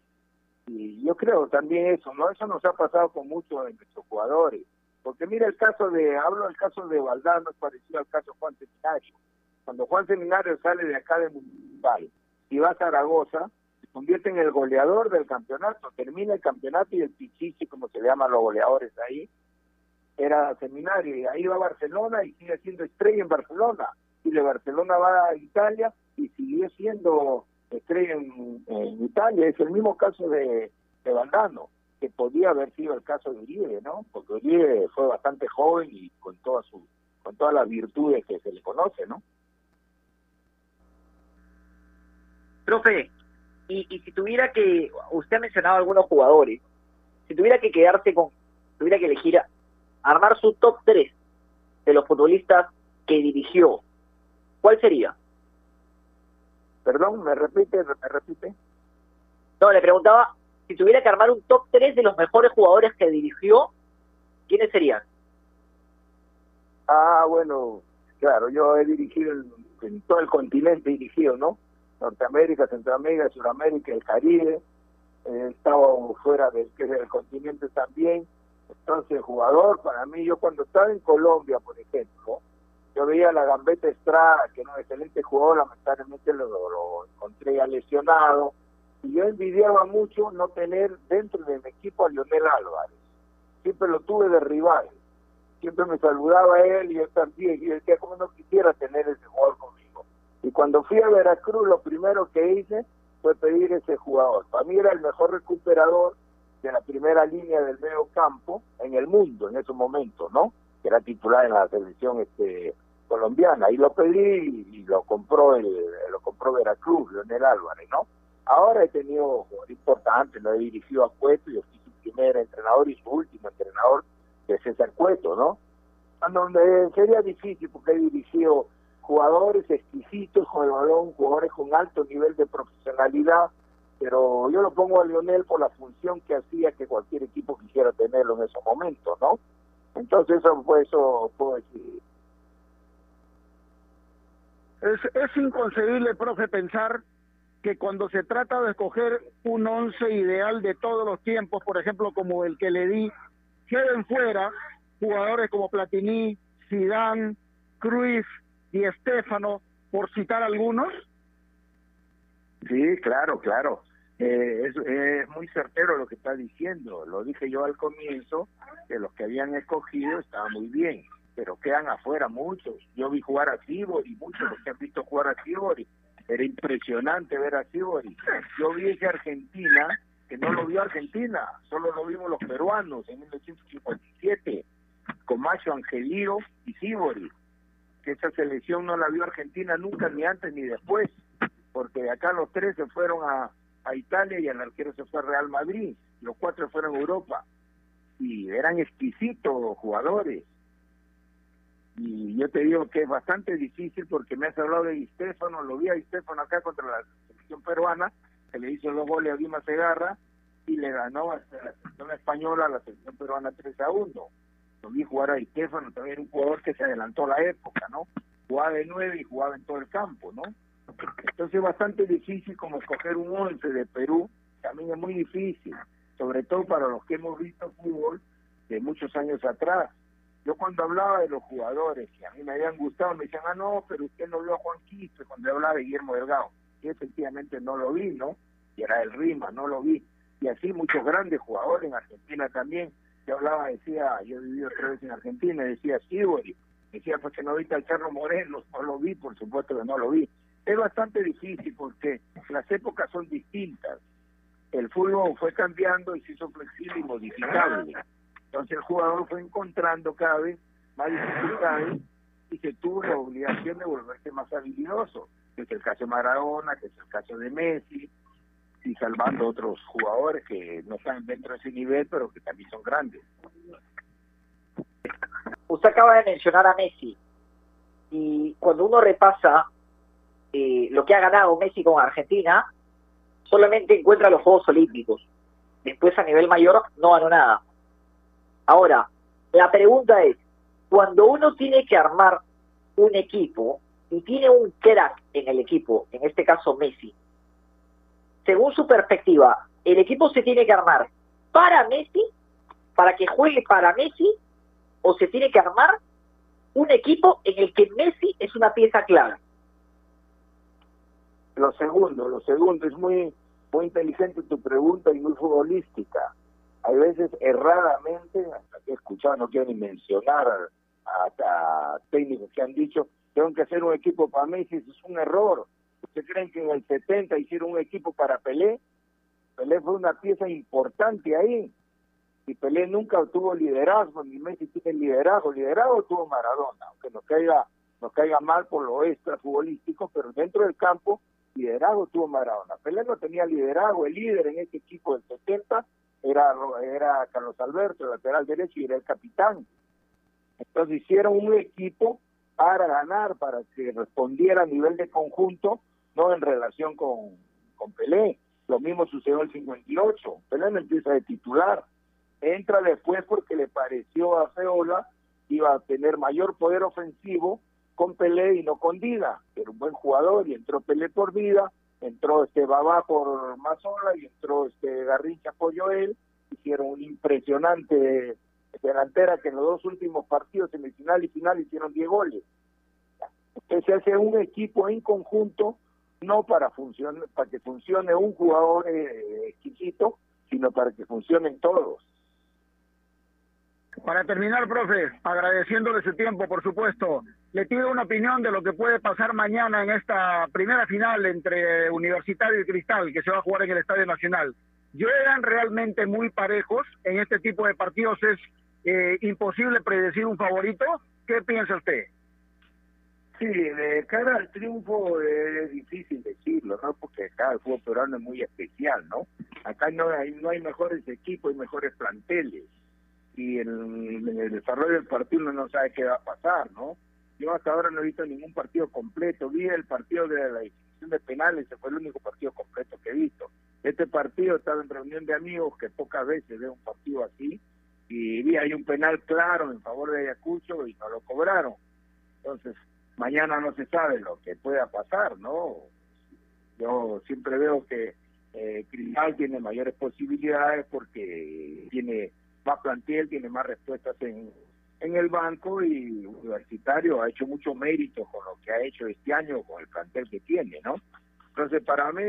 y yo creo también eso, ¿no? Eso nos ha pasado con muchos de nuestros jugadores. Porque mira el caso de, hablo del caso de Valdano, es parecido al caso de Juan Seminario. Cuando Juan Seminario sale de acá de Municipal y va a Zaragoza, se convierte en el goleador del campeonato, termina el campeonato y el pichichi, como se le llaman los goleadores ahí, era Seminario, y ahí va a Barcelona y sigue siendo estrella en Barcelona. Y de Barcelona va a Italia y siguió siendo estrella en, en Italia. Es el mismo caso de, de Valdano que podía haber sido el caso de Uribe, ¿no? Porque Uribe fue bastante joven y con todas su, con todas las virtudes que se le conoce, ¿no? Profe, y, y si tuviera que, usted ha mencionado algunos jugadores, si tuviera que quedarse con, tuviera que elegir armar su top 3 de los futbolistas que dirigió, ¿cuál sería? Perdón, me repite, me repite. No, le preguntaba si tuviera que armar un top 3 de los mejores jugadores que dirigió, ¿quiénes serían? Ah, bueno, claro, yo he dirigido en, todo el continente, dirigido, ¿no? Norteamérica, Centroamérica, Sudamérica, el Caribe, he fuera del, del continente también. Entonces, jugador, para mí, yo cuando estaba en Colombia, por ejemplo, yo veía a la Gambeta Estrada, que era un excelente jugador, lamentablemente lo, lo encontré ya lesionado, y yo envidiaba mucho no tener dentro de mi equipo a Lionel Álvarez. Siempre lo tuve de rival. Siempre me saludaba él y yo también. Y decía, ¿cómo no quisiera tener ese jugador conmigo? Y cuando fui a Veracruz, lo primero que hice fue pedir ese jugador. Para mí era el mejor recuperador de la primera línea del medio campo en el mundo en esos momentos, ¿no? Que era titular en la selección este colombiana. Y lo pedí y lo compró el, lo compró Veracruz, Leonel Álvarez, ¿no? Ahora he tenido jugadores importantes, lo he dirigido a Cueto, yo fui su primer entrenador y su último entrenador, que es César Cueto, ¿no? Donde sería difícil porque he dirigido jugadores exquisitos con el balón, jugadores con alto nivel de profesionalidad, pero yo lo pongo a Lionel por la función que hacía que cualquier equipo quisiera tenerlo en esos momentos, ¿no? Entonces eso, pues, eso decir. Es, es inconcebible, profe, pensar que cuando se trata de escoger un once ideal de todos los tiempos, por ejemplo, como el que le di, queden fuera jugadores como Platini, Zidane, Cruyff y Estefano, por citar algunos? Sí, claro, claro. Eh, es, muy certero lo que está diciendo. Lo dije yo al comienzo, que los que habían escogido estaban muy bien, pero quedan afuera muchos. Yo vi jugar a Cibori, muchos los que han visto jugar a Cibori. Era impresionante ver a Cibori. Yo vi ese Argentina, que no lo vio Argentina, solo lo vimos los peruanos en 1957, con Macho Angelío y Cibori. Que esa selección no la vio Argentina nunca, ni antes ni después, porque de acá los tres se fueron a, a Italia y el arquero se fue a Real Madrid, los cuatro fueron a Europa. Y eran exquisitos jugadores y yo te digo que es bastante difícil porque me has hablado de Di Stefano, lo vi a Di Stefano acá contra la selección peruana, que le hizo dos goles a Dima Segarra y le ganó a la selección española a la selección peruana 3 a 1. Lo vi jugar a Di Stefano, también un jugador que se adelantó la época, ¿no? Jugaba de nueve y jugaba en todo el campo, ¿no? Entonces es bastante difícil como escoger un once de Perú, también es muy difícil, sobre todo para los que hemos visto fútbol de muchos años atrás Yo cuando hablaba de los jugadores que a mí me habían gustado, me decían, ah, no, pero usted no vio a Juan Quispe cuando hablaba de Guillermo Delgado. Y efectivamente no lo vi, ¿no? Y era el Rima, no lo vi. Y así muchos grandes jugadores en Argentina también. Yo hablaba, decía, yo vivido tres veces en Argentina, decía Sibori, decía, pues que no viste al Carlos Moreno, no lo vi, por supuesto que no lo vi. Es bastante difícil porque las épocas son distintas. El fútbol fue cambiando y se hizo flexible y modificable. Entonces el jugador fue encontrando cada vez más dificultades y se tuvo la obligación de volverse más habilidoso, que es el caso de Maradona, que es el caso de Messi, y salvando otros jugadores que no están dentro de ese nivel, pero que también son grandes. Usted acaba de mencionar a Messi, y cuando uno repasa eh, lo que ha ganado Messi con Argentina, solamente encuentra los Juegos Olímpicos. Después a nivel mayor no ganó nada. Ahora, la pregunta es, cuando uno tiene que armar un equipo y tiene un crack en el equipo, en este caso Messi, según su perspectiva, el equipo se tiene que armar para Messi, para que juegue para Messi, o se tiene que armar un equipo en el que Messi es una pieza clave. Lo segundo, lo segundo, es muy, muy inteligente tu pregunta y muy futbolística hay veces erradamente, hasta he escuchado, no quiero ni mencionar a, técnicos que han dicho, tengo que hacer un equipo para Messi, es un error. ¿Ustedes creen que en el 70 hicieron un equipo para Pelé? Pelé fue una pieza importante ahí. Y Pelé nunca tuvo liderazgo, ni Messi tiene liderazgo. Liderazgo tuvo Maradona, aunque nos caiga, nos caiga mal por lo extra futbolístico, pero dentro del campo, liderazgo tuvo Maradona. Pelé no tenía liderazgo, el líder en ese equipo del 70 era, era Carlos Alberto, el lateral derecho, y era el capitán. Entonces hicieron un equipo para ganar, para que respondiera a nivel de conjunto, no en relación con, con Pelé. Lo mismo sucedió en el 58. Pelé no empieza de titular. Entra después porque le pareció a Feola iba a tener mayor poder ofensivo con Pelé y no con Dida. Era un buen jugador y entró Pelé por vida entró este Babá por Mazola y entró este Garrincha por Joel, hicieron un impresionante delantera que en los dos últimos partidos, semifinal y final, hicieron 10 goles. Entonces se hace un equipo en conjunto, no para, funcionar, para que funcione un jugador eh, exquisito, sino para que funcionen todos. Para terminar, profe, agradeciéndole su tiempo, por supuesto, le pido una opinión de lo que puede pasar mañana en esta primera final entre Universitario y Cristal, que se va a jugar en el Estadio Nacional. eran realmente muy parejos. En este tipo de partidos es eh, imposible predecir un favorito. ¿Qué piensa usted? Sí, de cara al triunfo es difícil decirlo, ¿no? Porque cada fútbol peruano es muy especial, ¿no? Acá no hay, no hay mejores equipos, hay mejores planteles y en, el desarrollo del partido uno no sabe qué va a pasar, ¿no? Yo hasta ahora no he visto ningún partido completo. Vi el partido de la definición de penales, ese fue el único partido completo que he visto. Este partido estaba en reunión de amigos, que pocas veces veo un partido así, y vi ahí un penal claro en favor de Ayacucho y no lo cobraron. Entonces, mañana no se sabe lo que pueda pasar, ¿no? Yo siempre veo que eh, Cristal tiene mayores posibilidades porque tiene más plantel, tiene más respuestas en, en el banco y Universitario ha hecho mucho mérito con lo que ha hecho este año, con el plantel que tiene, ¿no? Entonces, para mí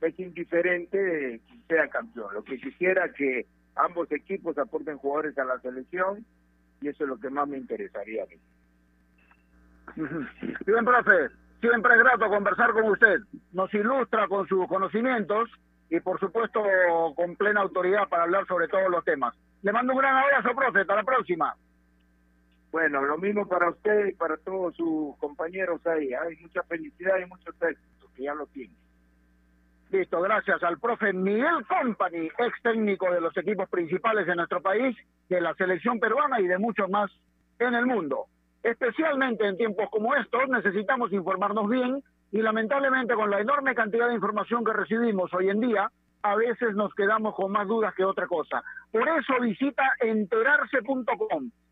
es indiferente quien sea campeón. Lo que quisiera que ambos equipos aporten jugadores a la selección y eso es lo que más me interesaría a mí. Bien, profe, siempre es grato conversar con usted. Nos ilustra con sus conocimientos y por supuesto con plena autoridad para hablar sobre todos los temas. Le mando un gran abrazo, profe. Hasta la próxima. Bueno, lo mismo para usted y para todos sus compañeros ahí. Hay mucha felicidad y mucho éxito, que ya lo tienen. Listo, gracias al profe Miguel Company, ex técnico de los equipos principales de nuestro país, de la selección peruana y de muchos más en el mundo. Especialmente en tiempos como estos necesitamos informarnos bien y lamentablemente con la enorme cantidad de información que recibimos hoy en día, a veces nos quedamos con más dudas que otra cosa. Por eso visita enterarse.com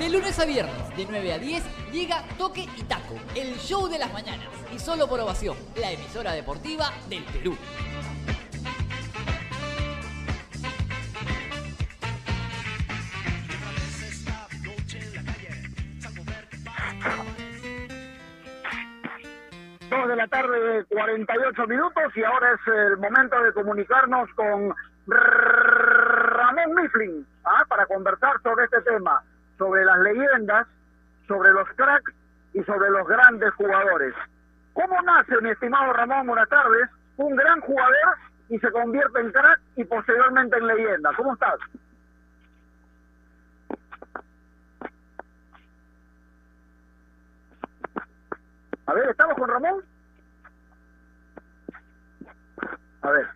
De lunes a viernes, de 9 a 10, llega Toque y Taco, el show de las mañanas. Y solo por ovación, la emisora deportiva del Perú. Dos de la tarde, 48 minutos, y ahora es el momento de comunicarnos con Ramón Mifflin ¿ah? para conversar sobre este tema, sobre las leyendas, sobre los cracks y sobre los grandes jugadores. ¿Cómo nace, mi estimado Ramón, buenas tardes, un gran jugador y se convierte en crack y posteriormente en leyenda? ¿Cómo estás? A ver, ¿estamos con Ramón? A ver.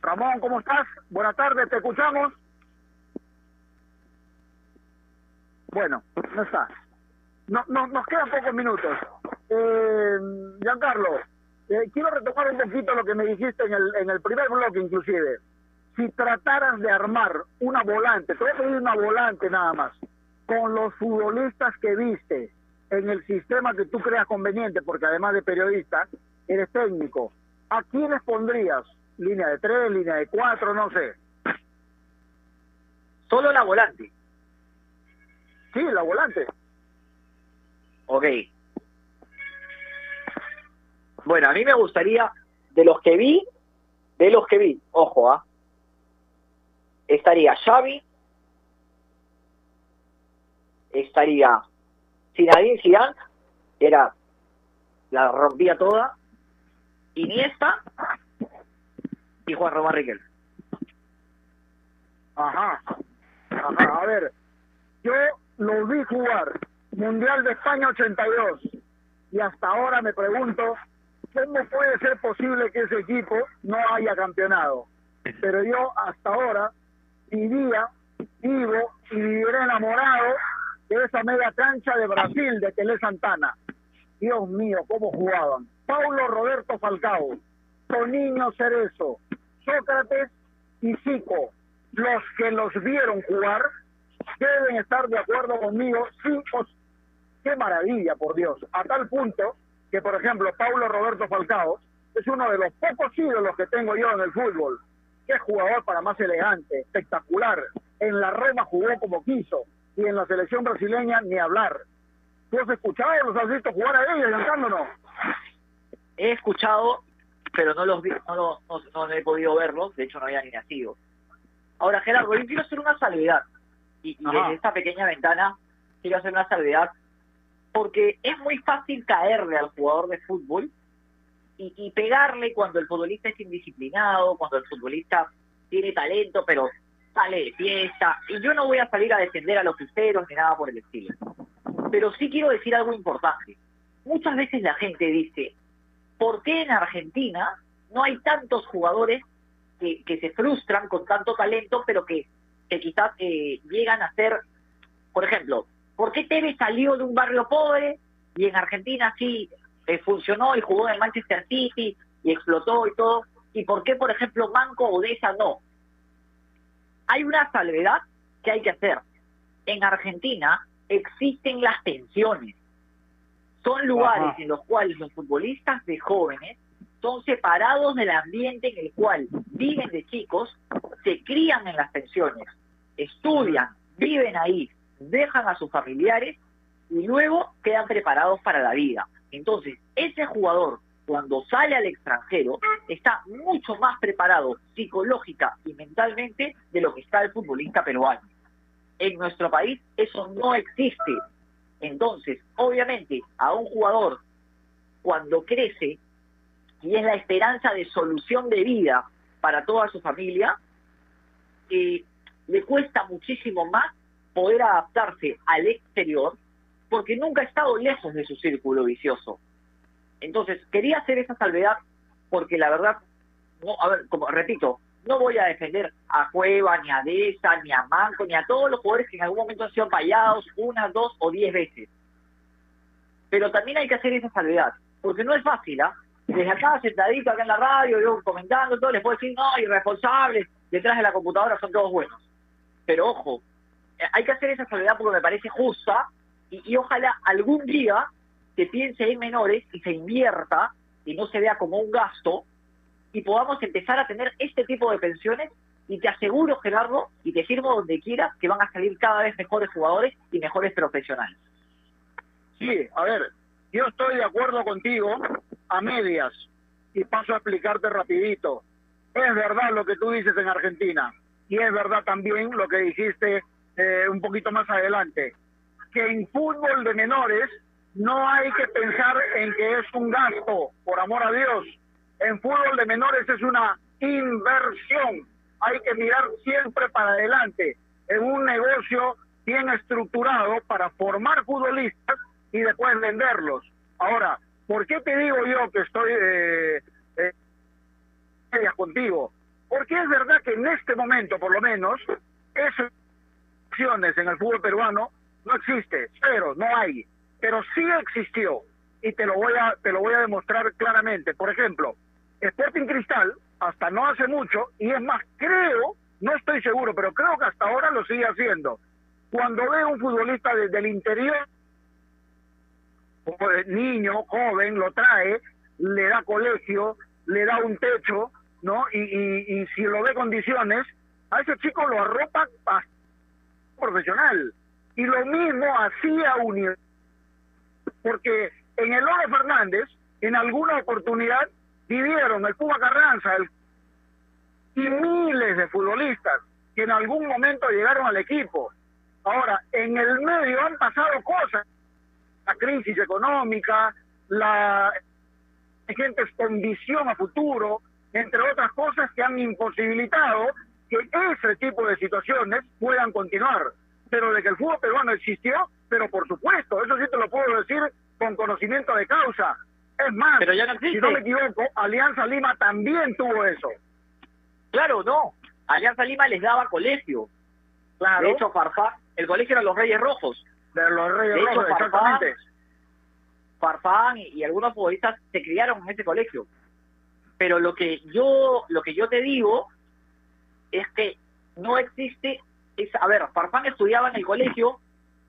Ramón, ¿cómo estás? Buenas tardes, te escuchamos. Bueno, no está. No, no, nos quedan pocos minutos. Eh, Giancarlo, eh, quiero retomar un poquito lo que me dijiste en el, en el primer bloque inclusive. Si trataras de armar una volante, te voy a pedir una volante nada más, con los futbolistas que viste en el sistema que tú creas conveniente, porque además de periodista, eres técnico, ¿a quiénes pondrías? ¿Línea de tres, línea de cuatro, no sé? Solo la volante. Sí, la volante. Ok. Bueno, a mí me gustaría, de los que vi, de los que vi, ojo, ¿ah? Estaría Xavi, estaría Zinedine Zidane, que era, la rompía toda, Iniesta y Juan Román Riquel. Ajá. Ajá, a ver, yo lo vi jugar Mundial de España 82 y hasta ahora me pregunto cómo puede ser posible que ese equipo no haya campeonado. Pero yo hasta ahora vivía, vivo y viviré enamorado de esa media cancha de Brasil de Tele Santana. Dios mío, cómo jugaban. Paulo Roberto Falcao, Toninho Cerezo, Sócrates y Zico, los que los vieron jugar, deben estar de acuerdo conmigo, sí. Qué maravilla, por Dios. A tal punto que, por ejemplo, Paulo Roberto Falcao es uno de los pocos ídolos que tengo yo en el fútbol. Qué jugador para más elegante, espectacular. En la Roma jugó como quiso y en la selección brasileña ni hablar. ¿Tú has escuchado, los has visto jugar a ellos, Giancarlo, no? He escuchado, pero no los vi, no, lo- no, no he podido verlos, de hecho no había ni nacido. Ahora, Gerardo, yo quiero hacer una salvedad. Y, y desde esta pequeña ventana quiero hacer una salvedad porque es muy fácil caerle al jugador de fútbol y, y pegarle cuando el futbolista es indisciplinado, cuando el futbolista tiene talento, pero sale de fiesta. Y yo no voy a salir a defender a los fiesteros ni nada por el estilo. Pero sí quiero decir algo importante. Muchas veces la gente dice, ¿por qué en Argentina no hay tantos jugadores que, que se frustran con tanto talento, pero que, que quizás eh, llegan a ser, por ejemplo, ¿por qué Tevez salió de un barrio pobre y en Argentina sí eh, funcionó y jugó en el Manchester City y explotó y todo? ¿Y por qué, por ejemplo, Manco o Deza no? Hay una salvedad que hay que hacer. En Argentina existen las pensiones. Son lugares Ajá. en los cuales los futbolistas de jóvenes son separados del ambiente en el cual viven de chicos, se crían en las pensiones, estudian, viven ahí, dejan a sus familiares y luego quedan preparados para la vida. Entonces, ese jugador, cuando sale al extranjero, está mucho más preparado psicológica y mentalmente de lo que está el futbolista peruano. En nuestro país eso no existe. Entonces, obviamente, a un jugador, cuando crece, y es la esperanza de solución de vida para toda su familia, eh, le cuesta muchísimo más poder adaptarse al exterior porque nunca ha estado lejos de su círculo vicioso. Entonces, quería hacer esa salvedad porque la verdad, no, a ver, como repito, no voy a defender a Cueva, ni a Deza, ni a Manco, ni a todos los jugadores que en algún momento han sido fallados una, dos o diez veces. Pero también hay que hacer esa salvedad, porque no es fácil, ¿ah? Desde acá, sentadito acá en la radio, yo comentando todo, les puedo decir, no, irresponsables, detrás de la computadora son todos buenos. Pero ojo, eh, hay que hacer esa salvedad porque me parece justa y, y ojalá algún día se piense en menores y se invierta y no se vea como un gasto y podamos empezar a tener este tipo de pensiones y te aseguro, Gerardo, y te firmo donde quieras, que van a salir cada vez mejores jugadores y mejores profesionales. Sí, a ver, yo estoy de acuerdo contigo a medias y paso a explicarte rapidito. Es verdad lo que tú dices en Argentina y es verdad también lo que dijiste eh, un poquito más adelante, que en fútbol de menores no hay que pensar en que es un gasto, por amor a Dios. En fútbol de menores es una inversión. Hay que mirar siempre para adelante en un negocio bien estructurado para formar futbolistas y después venderlos. Ahora, ¿por qué te digo yo que estoy eh, eh, contigo? Porque es verdad que en este momento, por lo menos, esas opciones en el fútbol peruano no existe, cero, no hay, pero sí existió y te lo voy a te lo voy a demostrar claramente. Por ejemplo, Sporting Cristal hasta no hace mucho y es más creo, no estoy seguro, pero creo que hasta ahora lo sigue haciendo. Cuando ve un futbolista desde el interior niño, joven, lo trae, le da colegio, le da un techo, ¿no? Y, y, y si lo ve condiciones, a ese chico lo arropa a profesional. Y lo mismo hacía Unión. Porque en el Oro Fernández, en alguna oportunidad, vivieron el Cuba Carranza el, y miles de futbolistas que en algún momento llegaron al equipo. Ahora, en el medio han pasado cosas la crisis económica, la gente con visión a futuro, entre otras cosas que han imposibilitado que ese tipo de situaciones puedan continuar. Pero de que el fútbol peruano existió, pero por supuesto, eso sí te lo puedo decir con conocimiento de causa. Es más, Pero ya no existe. si no me equivoco, Alianza Lima también tuvo eso. Claro, no. Alianza Lima les daba colegio. Claro. De hecho, Farfán, el colegio eran los Reyes Rojos. De los Reyes De hecho, Rojos, Farfán, exactamente. Farfán y, y algunos futbolistas se criaron en ese colegio. Pero lo que yo lo que yo te digo es que no existe es, a ver, Farfán estudiaba en el colegio,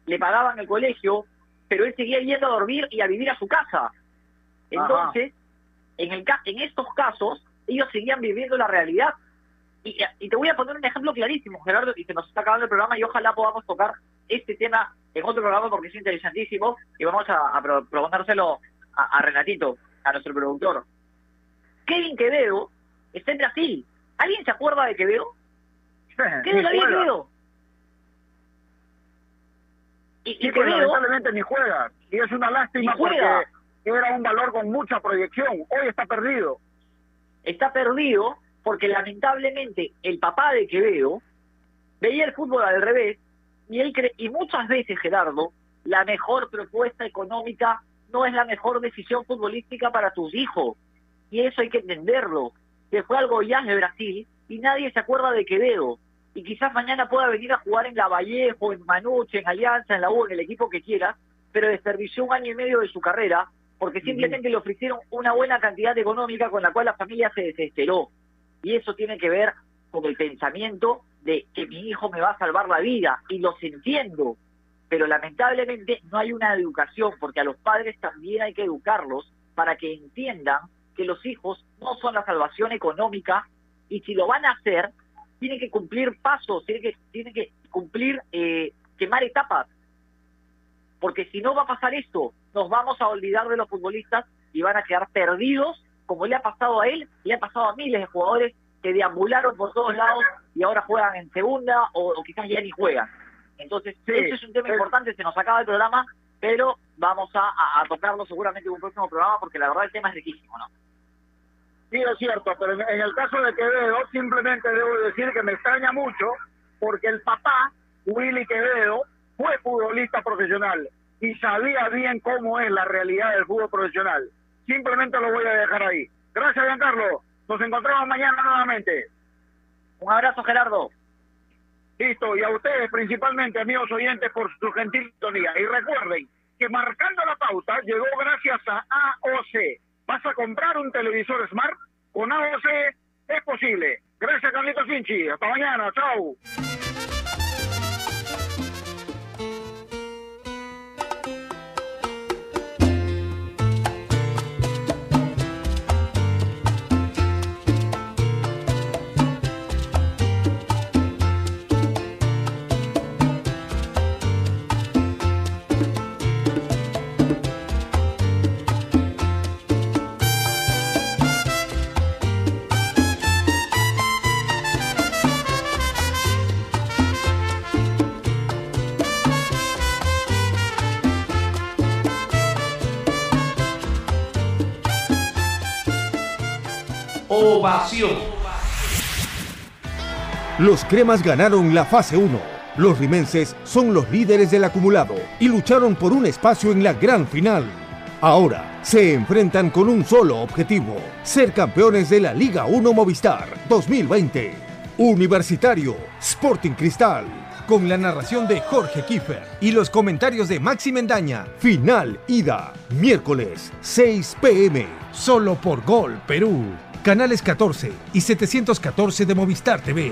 le pagaban el colegio, pero él seguía yendo a dormir y a vivir a su casa. Entonces, en el ca- en estos casos, ellos seguían viviendo la realidad. Y, y te voy a poner un ejemplo clarísimo, Gerardo, y se nos está acabando el programa y ojalá podamos tocar este tema en otro programa porque es interesantísimo y vamos a, a a, a Renatito, a nuestro productor. Kevin Quevedo está en Brasil. ¿Alguien se acuerda de Quevedo? ¿Qué de de Quevedo? Y, Sí, y Quevedo, lamentablemente ni juega. Y es una lástima porque era un valor con mucha proyección. Hoy está perdido. está perdido porque lamentablemente el papá de Quevedo veía el fútbol al revés y él cre- y muchas veces Gerardo la mejor propuesta económica no es la mejor decisión futbolística para tus hijos. Y eso hay que entenderlo que fue algo ya de Brasil y nadie se acuerda de Quevedo. Y quizás mañana pueda venir a jugar en la Vallejo, en Manuche, en Alianza, en la U, en el equipo que quiera, pero desperdició un año y medio de su carrera porque simplemente le ofrecieron una buena cantidad económica con la cual la familia se desesperó. Y eso tiene que ver con el pensamiento de que mi hijo me va a salvar la vida, y los entiendo. pero lamentablemente no hay una educación, porque a los padres también hay que educarlos para que entiendan que los hijos no son la salvación económica y si lo van a hacer, tienen que cumplir pasos, tienen que, tienen que cumplir, eh, quemar etapas. Porque si no va a pasar esto, nos vamos a olvidar de los futbolistas y van a quedar perdidos, como le ha pasado a él le ha pasado a miles de jugadores que deambularon por todos lados y ahora juegan en segunda o, o quizás ya ni juegan. Entonces, ese es un tema importante, se nos acaba el programa, pero vamos a, a- a tocarlo seguramente en un próximo programa porque la verdad el tema es riquísimo, ¿no? Sí, es cierto, pero en, en el caso de Quevedo, simplemente debo decir que me extraña mucho porque el papá, Willy Quevedo, fue futbolista profesional y sabía bien cómo es la realidad del fútbol profesional. Simplemente lo voy a dejar ahí. Gracias, Giancarlo. Nos encontramos mañana nuevamente. Un abrazo, Gerardo. Listo, y a ustedes principalmente, amigos oyentes, por su gentil sintonía. Y recuerden que marcando la pauta llegó gracias a AOC. ¿Vas a comprar un televisor Smart? Con AOC es posible. Gracias, Carlitos Finchi. Hasta mañana. Chau. Los cremas ganaron la fase 1. Los rimenses son los líderes del acumulado y lucharon por un espacio en la gran final. Ahora se enfrentan con un solo objetivo, ser campeones de la Liga 1 Movistar 2020. Universitario, Sporting Cristal, con la narración de Jorge Kiefer y los comentarios de Maxi Mendaña. Final ida, miércoles 6 pm, solo por Gol Perú. Canales 14 y 714 de Movistar TV.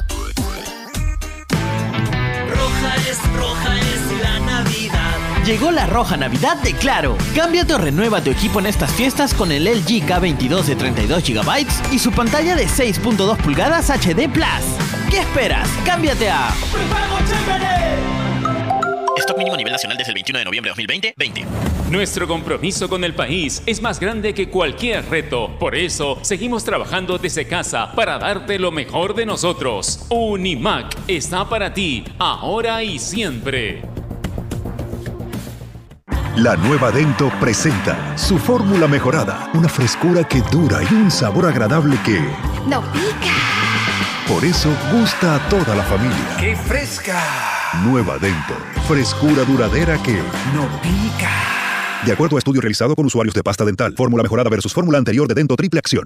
Llegó la roja Navidad de Claro. Cámbiate o renueva tu equipo en estas fiestas con el LG K22 de 32 GB y su pantalla de 6.2 pulgadas HD Plus. ¿Qué esperas? Cámbiate a Stock mínimo a nivel nacional desde el 21 de noviembre de 2020, 20. Nuestro compromiso con el país es más grande que cualquier reto. Por eso, seguimos trabajando desde casa para darte lo mejor de nosotros. Unimac está para ti, ahora y siempre. La nueva Dento presenta su fórmula mejorada, una frescura que dura y un sabor agradable que, ¡No pica! por eso, gusta a toda la familia. ¡Qué fresca! Nueva Dento, frescura duradera que ¡No pica! De acuerdo a estudio realizado con usuarios de pasta dental, fórmula mejorada versus fórmula anterior de Dento Triple Acción.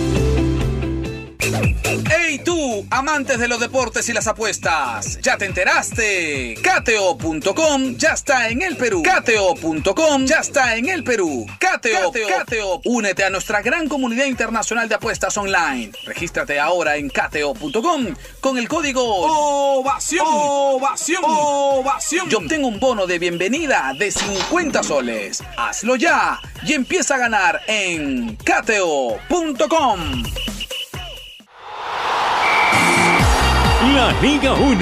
¡Hey tú, amantes de los deportes y las apuestas! ¿Ya te enteraste? Cateo.com ya está en el Perú. Cateo.com ya está en el Perú. Cateo, Cateo, únete a nuestra gran comunidad internacional de apuestas online. Regístrate ahora en cateo.com con el código OVACION. OVACION. OVACION. Y obtén un bono de bienvenida de 50 soles. Hazlo ya y empieza a ganar en cateo.com. La Liga 1